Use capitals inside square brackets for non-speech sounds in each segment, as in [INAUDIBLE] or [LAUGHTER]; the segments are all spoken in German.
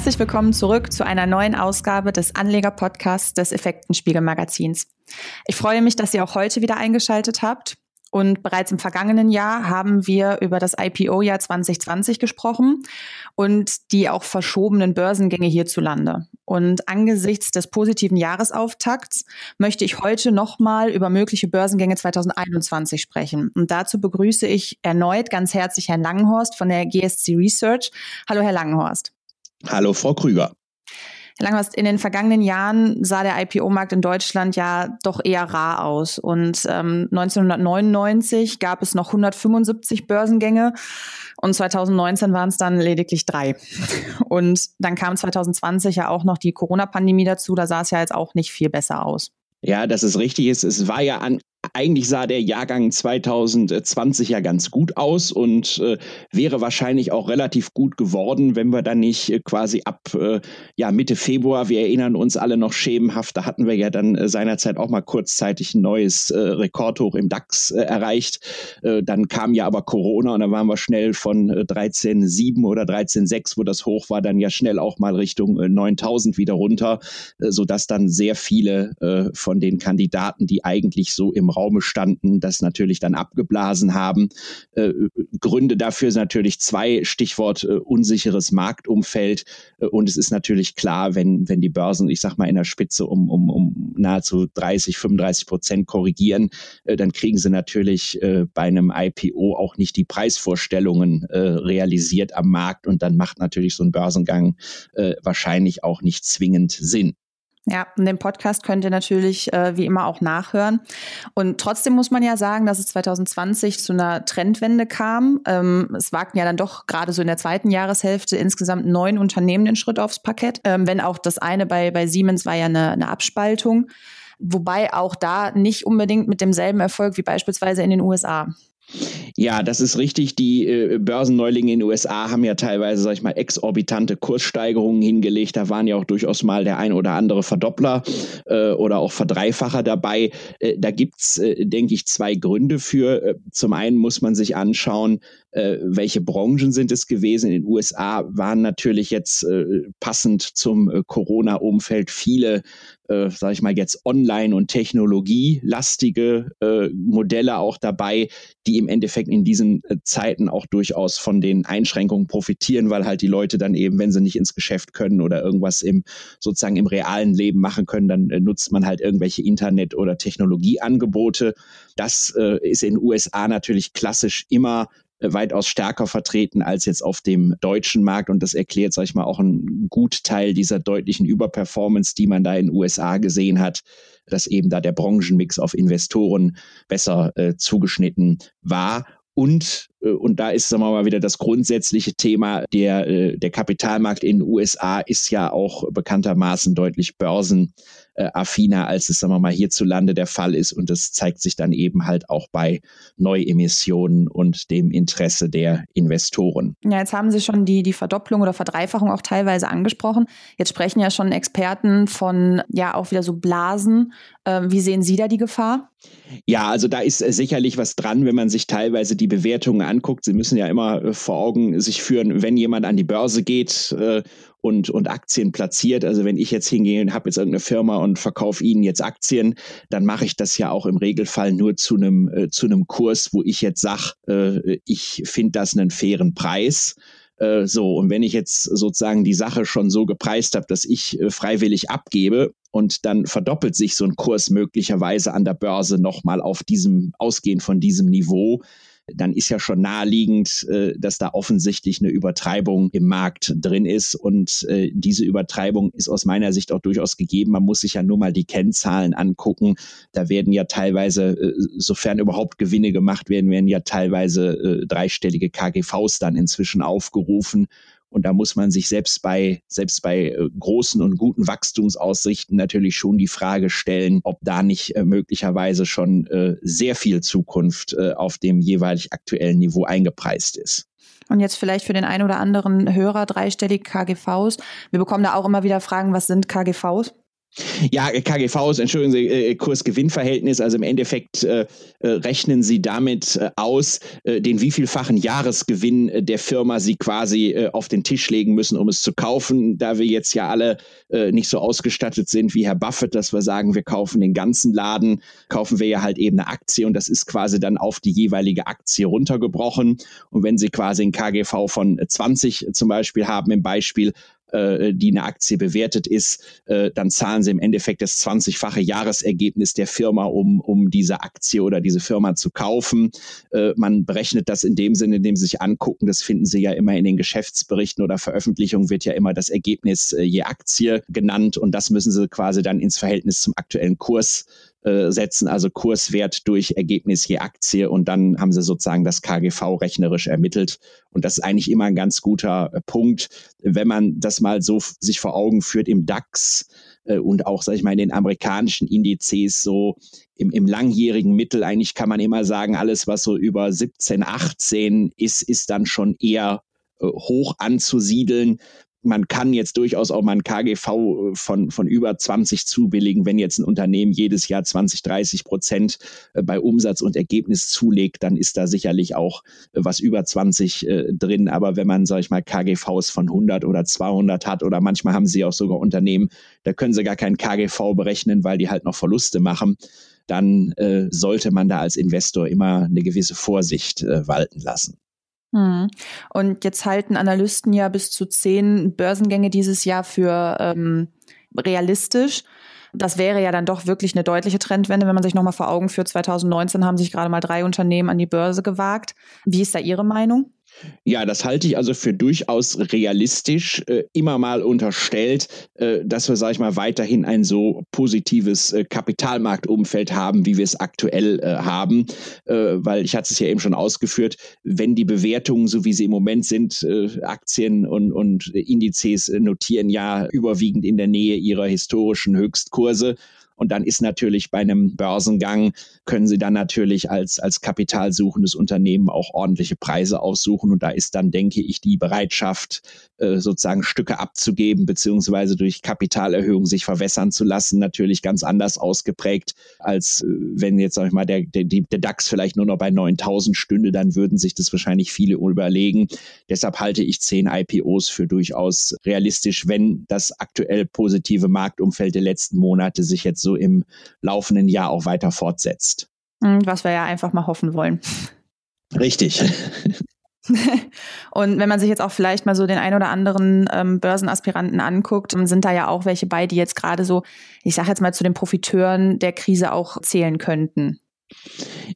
Herzlich willkommen zurück zu einer neuen Ausgabe des Anleger-Podcasts des Effektenspiegel Magazins. Ich freue mich, dass ihr auch heute wieder eingeschaltet habt. Und bereits im vergangenen Jahr haben wir über das IPO-Jahr 2020 gesprochen und die auch verschobenen Börsengänge hierzulande. Und angesichts des positiven Jahresauftakts möchte ich heute nochmal über mögliche Börsengänge 2021 sprechen. Und dazu begrüße ich erneut ganz herzlich Herrn Langenhorst von der GSC Research. Hallo, Herr Langenhorst. Hallo, Frau Krüger. Herr Langhorst, in den vergangenen Jahren sah der IPO-Markt in Deutschland ja doch eher rar aus. Und ähm, 1999 gab es noch 175 Börsengänge und 2019 waren es dann lediglich drei. [LAUGHS] Und dann kam 2020 ja auch noch die Corona-Pandemie dazu. Da sah es ja jetzt auch nicht viel besser aus. Ja, dass es richtig ist. Es war ja an, eigentlich sah der Jahrgang 2020 ja ganz gut aus und äh, wäre wahrscheinlich auch relativ gut geworden, wenn wir dann nicht äh, quasi ab äh, ja, Mitte Februar, wir erinnern uns alle noch schemenhaft, da hatten wir ja dann äh, seinerzeit auch mal kurzzeitig ein neues äh, Rekordhoch im DAX äh, erreicht. dann kam ja aber Corona und dann waren wir schnell von 13,7 oder 13,6, wo das hoch war, dann ja schnell auch mal Richtung 9000 wieder runter, sodass dann sehr viele von den Kandidaten, die eigentlich so im Raume standen, das natürlich dann abgeblasen haben. Äh, Gründe dafür sind natürlich zwei, Stichwort äh, unsicheres Marktumfeld. Äh, und es ist natürlich klar, wenn, wenn die Börsen, ich sag mal, in der Spitze um, um, um nahezu 30, 35 Prozent korrigieren, äh, dann kriegen sie natürlich äh, bei einem IPO auch nicht die Preisvorstellungen realisiert am Markt. Und dann macht natürlich so ein Börsengang wahrscheinlich auch nicht zwingend Sinn. Ja, und den Podcast könnt ihr natürlich äh, wie immer auch nachhören. Und trotzdem muss man ja sagen, dass es 2020 zu einer Trendwende kam. Ähm, es wagten ja dann doch gerade so in der zweiten Jahreshälfte insgesamt neun Unternehmen den Schritt aufs Parkett. Ähm, wenn auch das eine bei, bei Siemens war ja eine, eine Abspaltung. Wobei auch da nicht unbedingt mit demselben Erfolg wie beispielsweise in den USA. Ja, das ist richtig. Die äh, Börsenneulinge in den USA haben ja teilweise, sag ich mal, exorbitante Kurssteigerungen hingelegt. Da waren ja auch durchaus mal der ein oder andere Verdoppler äh, oder auch Verdreifacher dabei. Äh, da gibt's, äh, denke ich, zwei Gründe für. Äh, zum einen muss man sich anschauen, äh, welche Branchen sind es gewesen. In den USA waren natürlich jetzt äh, passend zum Corona-Umfeld viele, äh, sage ich mal jetzt Online- und Technologielastige äh, Modelle auch dabei, die im Endeffekt in diesen äh, Zeiten auch durchaus von den Einschränkungen profitieren, weil halt die Leute dann eben, wenn sie nicht ins Geschäft können oder irgendwas im sozusagen im realen Leben machen können, dann äh, nutzt man halt irgendwelche Internet- oder Technologieangebote. Das äh, ist in den USA natürlich klassisch immer weitaus stärker vertreten als jetzt auf dem deutschen Markt. Und das erklärt, sag ich mal, auch einen Gutteil dieser deutlichen Überperformance, die man da in den USA gesehen hat, dass eben da der Branchenmix auf Investoren besser äh, zugeschnitten war. Und, äh, und da ist, sagen wir mal, wieder das grundsätzliche Thema, der, äh, der Kapitalmarkt in den USA ist ja auch bekanntermaßen deutlich börsen äh, affiner, als es, sagen wir mal, hierzulande der Fall ist. Und das zeigt sich dann eben halt auch bei Neuemissionen und dem Interesse der Investoren. Ja, jetzt haben Sie schon die, die Verdopplung oder Verdreifachung auch teilweise angesprochen. Jetzt sprechen ja schon Experten von, ja, auch wieder so Blasen. Ähm, wie sehen Sie da die Gefahr? Ja, also da ist äh, sicherlich was dran, wenn man sich teilweise die Bewertungen anguckt. Sie müssen ja immer äh, vor Augen sich führen, wenn jemand an die Börse geht äh, und, und Aktien platziert. Also wenn ich jetzt hingehe und habe jetzt irgendeine Firma und verkaufe Ihnen jetzt Aktien, dann mache ich das ja auch im Regelfall nur zu einem, äh, zu einem Kurs, wo ich jetzt sage, äh, ich finde das einen fairen Preis. Äh, so, und wenn ich jetzt sozusagen die Sache schon so gepreist habe, dass ich äh, freiwillig abgebe und dann verdoppelt sich so ein Kurs möglicherweise an der Börse nochmal auf diesem, ausgehend von diesem Niveau, dann ist ja schon naheliegend, äh, dass da offensichtlich eine Übertreibung im Markt drin ist. Und äh, diese Übertreibung ist aus meiner Sicht auch durchaus gegeben. Man muss sich ja nur mal die Kennzahlen angucken. Da werden ja teilweise, äh, sofern überhaupt Gewinne gemacht werden, werden ja teilweise dreistellige KGVs dann inzwischen aufgerufen. Und da muss man sich selbst bei, selbst bei äh, großen und guten Wachstumsaussichten natürlich schon die Frage stellen, ob da nicht äh, möglicherweise schon äh, sehr viel Zukunft auf dem jeweilig aktuellen Niveau eingepreist ist. Und jetzt vielleicht für den einen oder anderen Hörer dreistellig KGVs. Wir bekommen da auch immer wieder Fragen, was sind KGVs? Ja, KGVs, entschuldigen Sie, äh, Kurs-Gewinn-Verhältnis, also im Endeffekt äh, äh, rechnen Sie damit äh, aus, äh, den wievielfachen Jahresgewinn äh, der Firma Sie quasi auf den Tisch legen müssen, um es zu kaufen. Da wir jetzt ja alle nicht so ausgestattet sind wie Herr Buffett, dass wir sagen, wir kaufen den ganzen Laden, kaufen wir ja halt eben eine Aktie und das ist quasi dann auf die jeweilige Aktie runtergebrochen. Und wenn Sie quasi ein KGV von 20 zum Beispiel haben im Beispiel, äh, die eine Aktie bewertet ist, äh, dann zahlen sie im Endeffekt das 20-fache Jahresergebnis der Firma, um, um diese Aktie oder diese Firma zu kaufen. Äh, man berechnet das in dem Sinne, indem sie sich angucken, das finden Sie ja immer in den Geschäftsberichten oder Veröffentlichungen wird ja immer das Ergebnis äh, je Aktie genannt und das müssen Sie quasi dann ins Verhältnis zum aktuellen Kurs äh, setzen, also Kurswert durch Ergebnis je Aktie und dann haben sie sozusagen das KGV rechnerisch ermittelt. Und das ist eigentlich immer ein ganz guter äh, Punkt, wenn man das mal so sich vor Augen führt im DAX äh, und auch, sag ich mal, in den amerikanischen Indizes so im, im langjährigen Mittel eigentlich kann man immer sagen, alles, was so über 17, 18 ist, ist dann schon eher hoch anzusiedeln man kann jetzt durchaus auch mal ein KGV äh, von, von über 20 zubilligen, wenn jetzt ein Unternehmen jedes Jahr 20, 30 Prozent äh, bei Umsatz und Ergebnis zulegt, dann ist da sicherlich auch äh, was über 20 äh, drin. Aber wenn man, sage ich mal, KGVs von 100 oder 200 hat oder manchmal haben sie auch sogar Unternehmen, da können sie gar kein KGV berechnen, weil die halt noch Verluste machen, dann äh, sollte man da als Investor immer eine gewisse Vorsicht äh, walten lassen. Hm. Und jetzt halten Analysten ja bis zu zehn Börsengänge dieses Jahr für ähm, realistisch. Das wäre ja dann doch wirklich eine deutliche Trendwende, wenn man sich nochmal vor Augen führt. 2019 haben sich gerade mal drei Unternehmen an die Börse gewagt. Wie ist da Ihre Meinung? Ja, das halte ich also für durchaus realistisch, äh, immer mal unterstellt, äh, dass wir, sage ich mal, weiterhin ein so positives äh, Kapitalmarktumfeld haben, wie wir es aktuell äh, haben. Äh, weil ich hatte es ja eben schon ausgeführt, wenn die Bewertungen, so wie sie im Moment sind, äh, Aktien und, und Indizes notieren ja überwiegend in der Nähe ihrer historischen Höchstkurse. Und dann ist natürlich bei einem Börsengang, können Sie dann natürlich als, als kapitalsuchendes Unternehmen auch ordentliche Preise aussuchen. Und da ist dann, denke ich, die Bereitschaft, äh, sozusagen Stücke abzugeben, beziehungsweise durch Kapitalerhöhung sich verwässern zu lassen, natürlich ganz anders ausgeprägt, als äh, wenn jetzt, sag ich mal, der, der, der DAX vielleicht nur noch bei 9000 stünde, dann würden sich das wahrscheinlich viele überlegen. Deshalb halte ich zehn IPOs für durchaus realistisch, wenn das aktuell positive Marktumfeld der letzten Monate sich jetzt so so im laufenden Jahr auch weiter fortsetzt. Hm, was wir ja einfach mal hoffen wollen. Richtig. [LAUGHS] Und wenn man sich jetzt auch vielleicht mal so den ein oder anderen ähm, Börsenaspiranten anguckt, sind da ja auch welche bei, die jetzt gerade so, ich sage jetzt mal, zu den Profiteuren der Krise auch zählen könnten.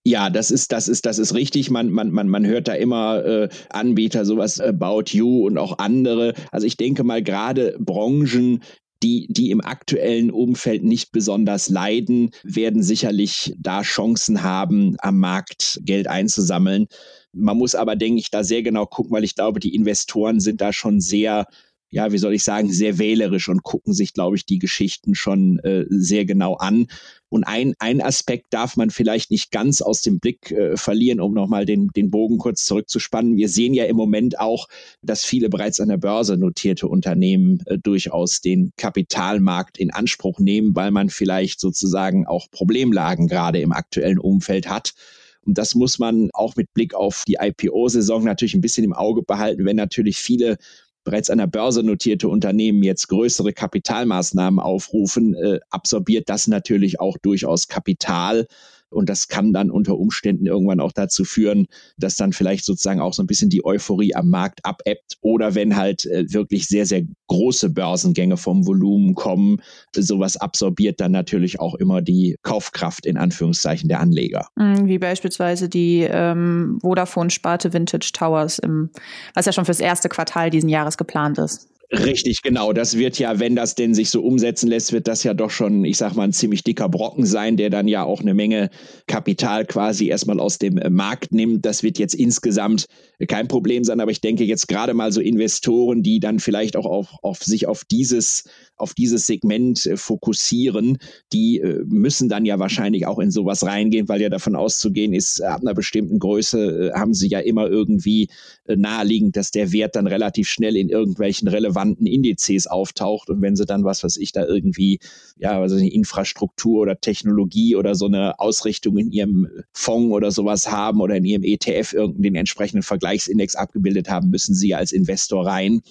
Ja, das ist, das ist, das ist richtig. Man, man, man, man hört da immer äh, Anbieter, sowas About You und auch andere. Also ich denke mal, gerade Branchen, die, die im aktuellen Umfeld nicht besonders leiden, werden sicherlich da Chancen haben, am Markt Geld einzusammeln. Man muss aber, denke ich, da sehr genau gucken, weil ich glaube, die Investoren sind da schon sehr ja, wie soll ich sagen, sehr wählerisch und gucken sich, glaube ich, die Geschichten schon äh, sehr genau an. Und ein, ein Aspekt darf man vielleicht nicht ganz aus dem Blick äh, verlieren, um nochmal den, den Bogen kurz zurückzuspannen. Wir sehen ja im Moment auch, dass viele bereits an der Börse notierte Unternehmen äh, durchaus den Kapitalmarkt in Anspruch nehmen, weil man vielleicht sozusagen auch Problemlagen gerade im aktuellen Umfeld hat. Und das muss man auch mit Blick auf die IPO-Saison natürlich ein bisschen im Auge behalten, wenn natürlich viele bereits an der Börse notierte Unternehmen jetzt größere Kapitalmaßnahmen aufrufen, äh, absorbiert das natürlich auch durchaus Kapital. Und das kann dann unter Umständen irgendwann auch dazu führen, dass dann vielleicht sozusagen auch so ein bisschen die Euphorie am Markt abebbt. Oder wenn halt äh, wirklich sehr, sehr große Börsengänge vom Volumen kommen, sowas absorbiert dann natürlich auch immer die Kaufkraft in Anführungszeichen der Anleger. Mhm, wie beispielsweise die ähm, Vodafone-Sparte Vintage Towers, im, was ja schon fürs erste Quartal diesen Jahres geplant ist. Richtig, genau. Das wird ja, wenn das denn sich so umsetzen lässt, wird das ja doch schon, ich sag mal, ein ziemlich dicker Brocken sein, der dann ja auch eine Menge Kapital quasi erstmal aus dem äh, Markt nimmt. Das wird jetzt insgesamt kein Problem sein, aber ich denke jetzt gerade mal so Investoren, die dann vielleicht auch auf, auf sich auf dieses auf dieses Segment äh, fokussieren, die äh, müssen dann ja wahrscheinlich auch in sowas reingehen, weil ja davon auszugehen ist, ab einer bestimmten Größe haben sie ja immer irgendwie naheliegend, dass der Wert dann relativ schnell in irgendwelchen relevanten relevanten Indizes auftaucht und wenn sie dann was, was ich da irgendwie, ja, also eine Infrastruktur oder Technologie oder so eine Ausrichtung in ihrem Fonds oder sowas haben oder in ihrem ETF irgendeinen entsprechenden Vergleichsindex abgebildet haben, müssen sie als Investor rein.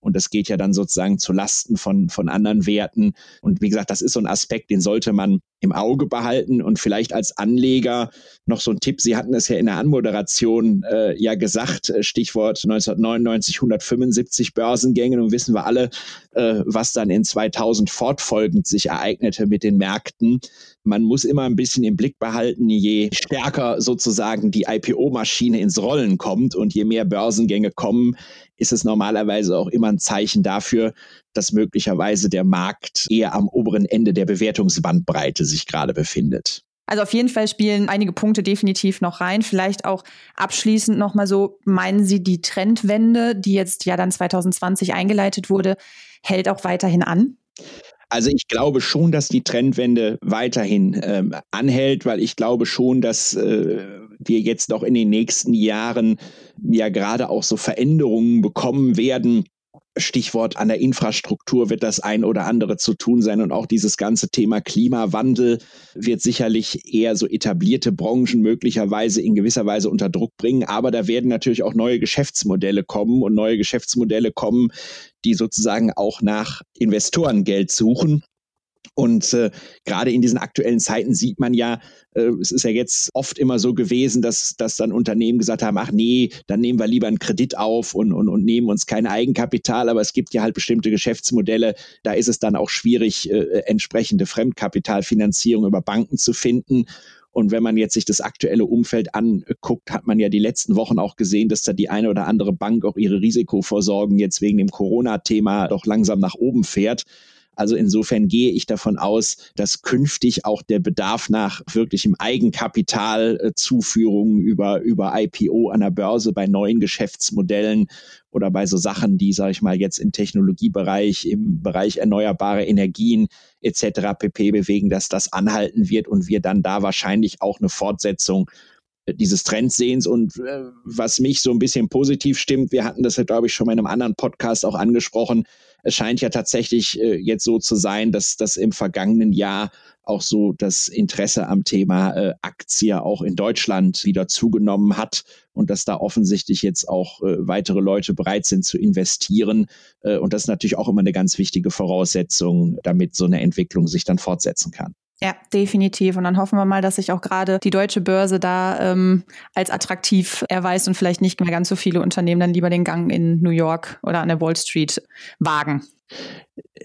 Und das geht ja dann sozusagen zu Lasten von, von anderen Werten. Und wie gesagt, das ist so ein Aspekt, den sollte man im Auge behalten und vielleicht als Anleger noch so ein Tipp. Sie hatten es ja in der Anmoderation äh, ja gesagt, äh, Stichwort 1999, 175 Börsengänge. Nun wissen wir alle, äh, was dann in 2000 fortfolgend sich ereignete mit den Märkten. Man muss immer ein bisschen im Blick behalten, je stärker sozusagen die IPO-Maschine ins Rollen kommt und je mehr Börsengänge kommen, ist es normalerweise auch immer ein Zeichen dafür, dass möglicherweise der Markt eher am oberen Ende der Bewertungsbandbreite sich gerade befindet. Also auf jeden Fall spielen einige Punkte definitiv noch rein. Vielleicht auch abschließend nochmal so, meinen Sie, die Trendwende, die jetzt ja dann 2020 eingeleitet wurde, hält auch weiterhin an? Also ich glaube schon, dass die Trendwende weiterhin ähm, anhält, weil ich glaube schon, dass äh, wir jetzt noch in den nächsten Jahren ja gerade auch so Veränderungen bekommen werden, Stichwort an der Infrastruktur wird das ein oder andere zu tun sein und auch dieses ganze Thema Klimawandel wird sicherlich eher so etablierte Branchen möglicherweise in gewisser Weise unter Druck bringen. Aber da werden natürlich auch neue Geschäftsmodelle kommen und neue Geschäftsmodelle kommen, die sozusagen auch nach Investorengeld suchen. Und äh, gerade in diesen aktuellen Zeiten sieht man ja, äh, es ist ja jetzt oft immer so gewesen, dass, dass dann Unternehmen gesagt haben, ach nee, dann nehmen wir lieber einen Kredit auf und, und, und nehmen uns kein Eigenkapital. Aber es gibt ja halt bestimmte Geschäftsmodelle, da ist es dann auch schwierig, äh, entsprechende Fremdkapitalfinanzierung über Banken zu finden. Und wenn man jetzt sich das aktuelle Umfeld anguckt, hat man ja die letzten Wochen auch gesehen, dass da die eine oder andere Bank auch ihre Risikovorsorgen jetzt wegen dem Corona-Thema doch langsam nach oben fährt. Also insofern gehe ich davon aus, dass künftig auch der Bedarf nach wirklichem Eigenkapitalzuführung über, über IPO an der Börse bei neuen Geschäftsmodellen oder bei so Sachen, die, sage ich mal, jetzt im Technologiebereich, im Bereich erneuerbare Energien etc. pp bewegen, dass das anhalten wird und wir dann da wahrscheinlich auch eine Fortsetzung dieses Trendsehens und äh, was mich so ein bisschen positiv stimmt, wir hatten das ja, glaube ich, schon mal in einem anderen Podcast auch angesprochen, es scheint ja tatsächlich äh, jetzt so zu sein, dass das im vergangenen Jahr auch so das Interesse am Thema äh, Aktie auch in Deutschland wieder zugenommen hat und dass da offensichtlich jetzt auch äh, weitere Leute bereit sind zu investieren. Äh, und das ist natürlich auch immer eine ganz wichtige Voraussetzung, damit so eine Entwicklung sich dann fortsetzen kann. Ja, definitiv. Und dann hoffen wir mal, dass sich auch gerade die deutsche Börse da ähm, als attraktiv erweist und vielleicht nicht mehr ganz so viele Unternehmen dann lieber den Gang in New York oder an der Wall Street wagen.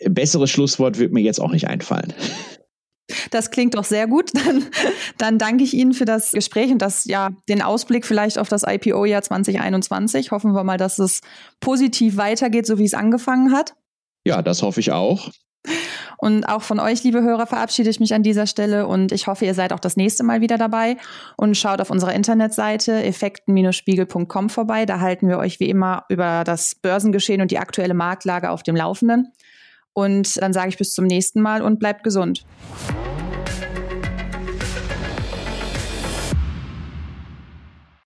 Besseres Schlusswort wird mir jetzt auch nicht einfallen. Das klingt doch sehr gut. [LAUGHS] Dann, dann danke ich Ihnen für das Gespräch und das ja den Ausblick vielleicht auf das IPO-Jahr 2021. Hoffen wir mal, dass es positiv weitergeht, so wie es angefangen hat. Ja, das hoffe ich auch. Und auch von euch, liebe Hörer, verabschiede ich mich an dieser Stelle und ich hoffe, ihr seid auch das nächste Mal wieder dabei und schaut auf unserer Internetseite effekten-spiegel.com vorbei. Da halten wir euch wie immer über das Börsengeschehen und die aktuelle Marktlage auf dem Laufenden. Und dann sage ich bis zum nächsten Mal und bleibt gesund.